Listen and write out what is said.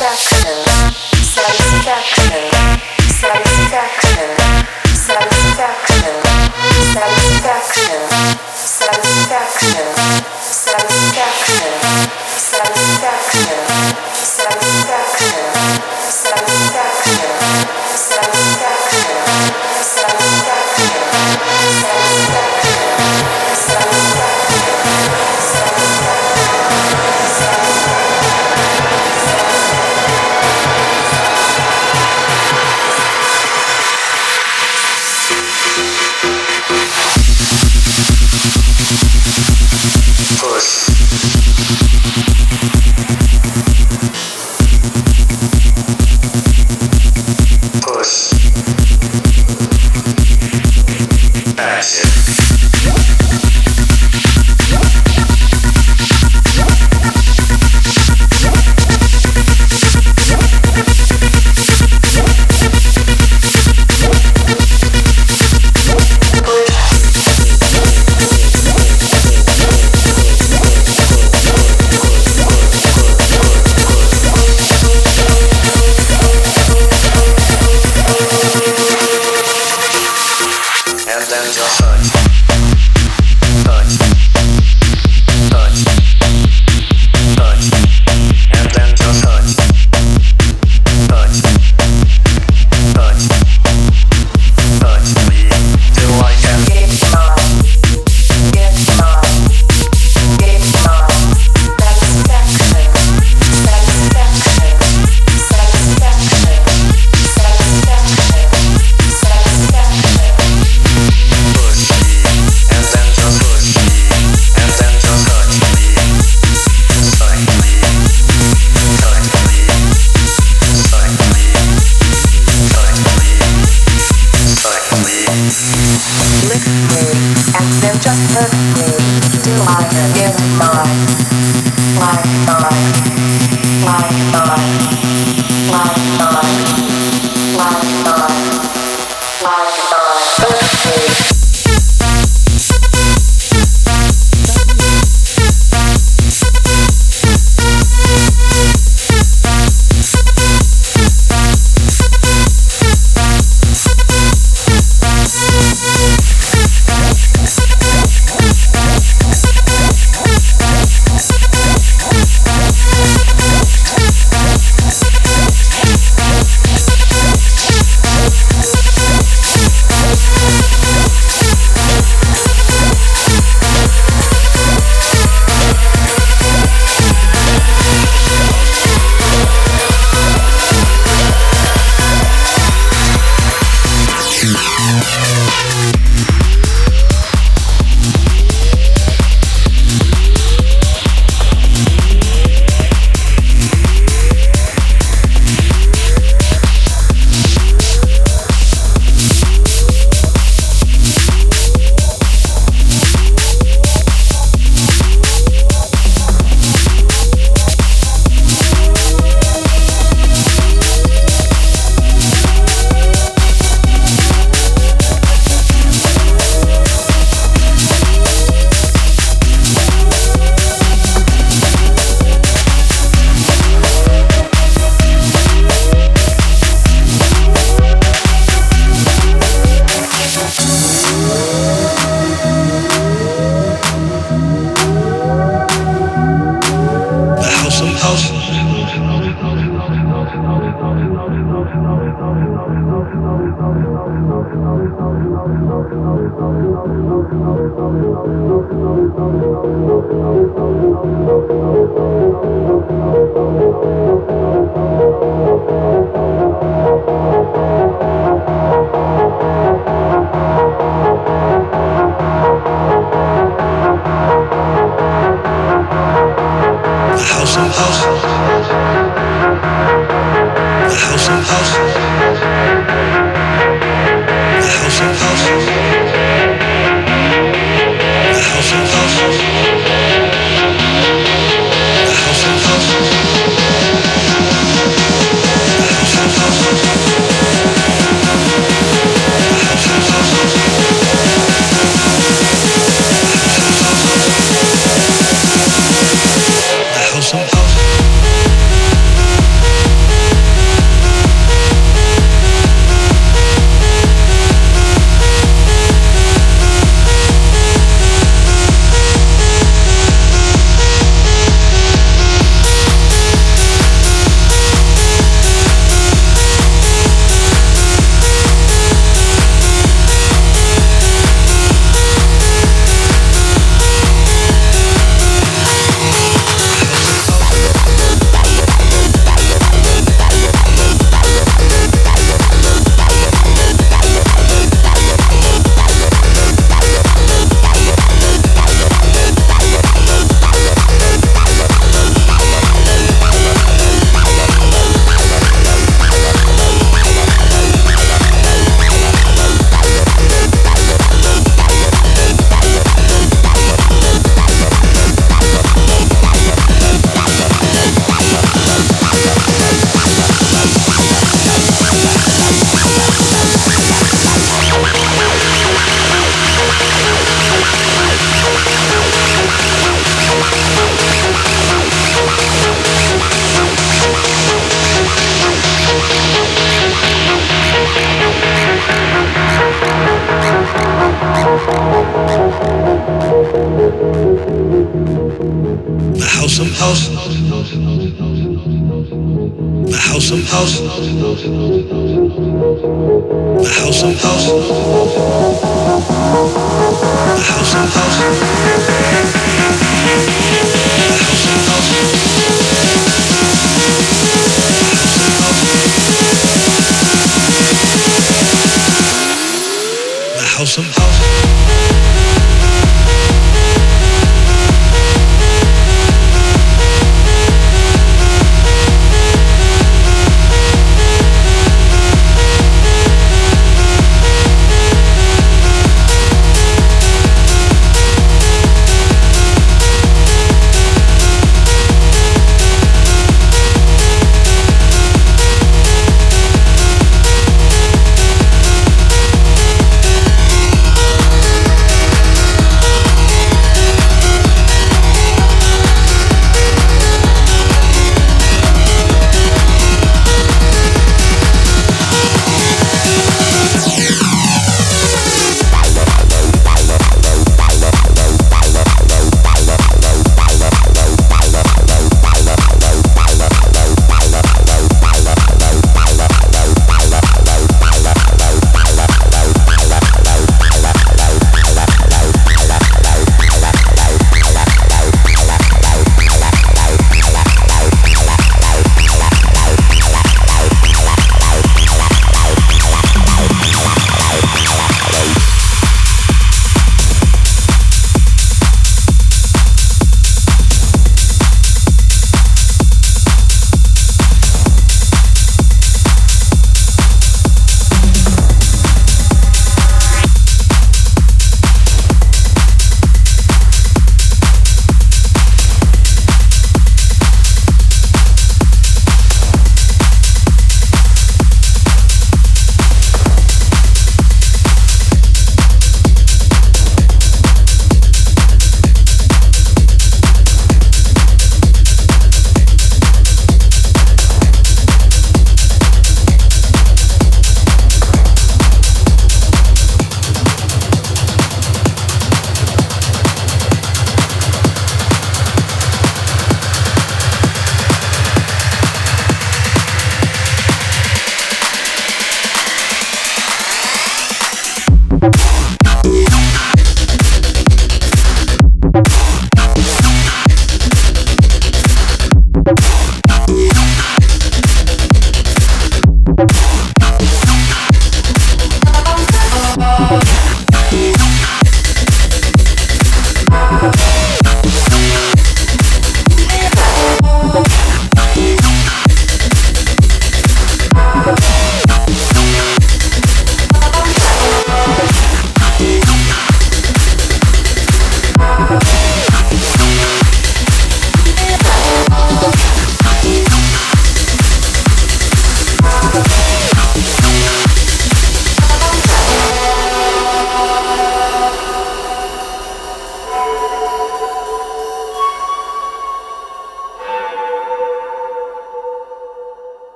back.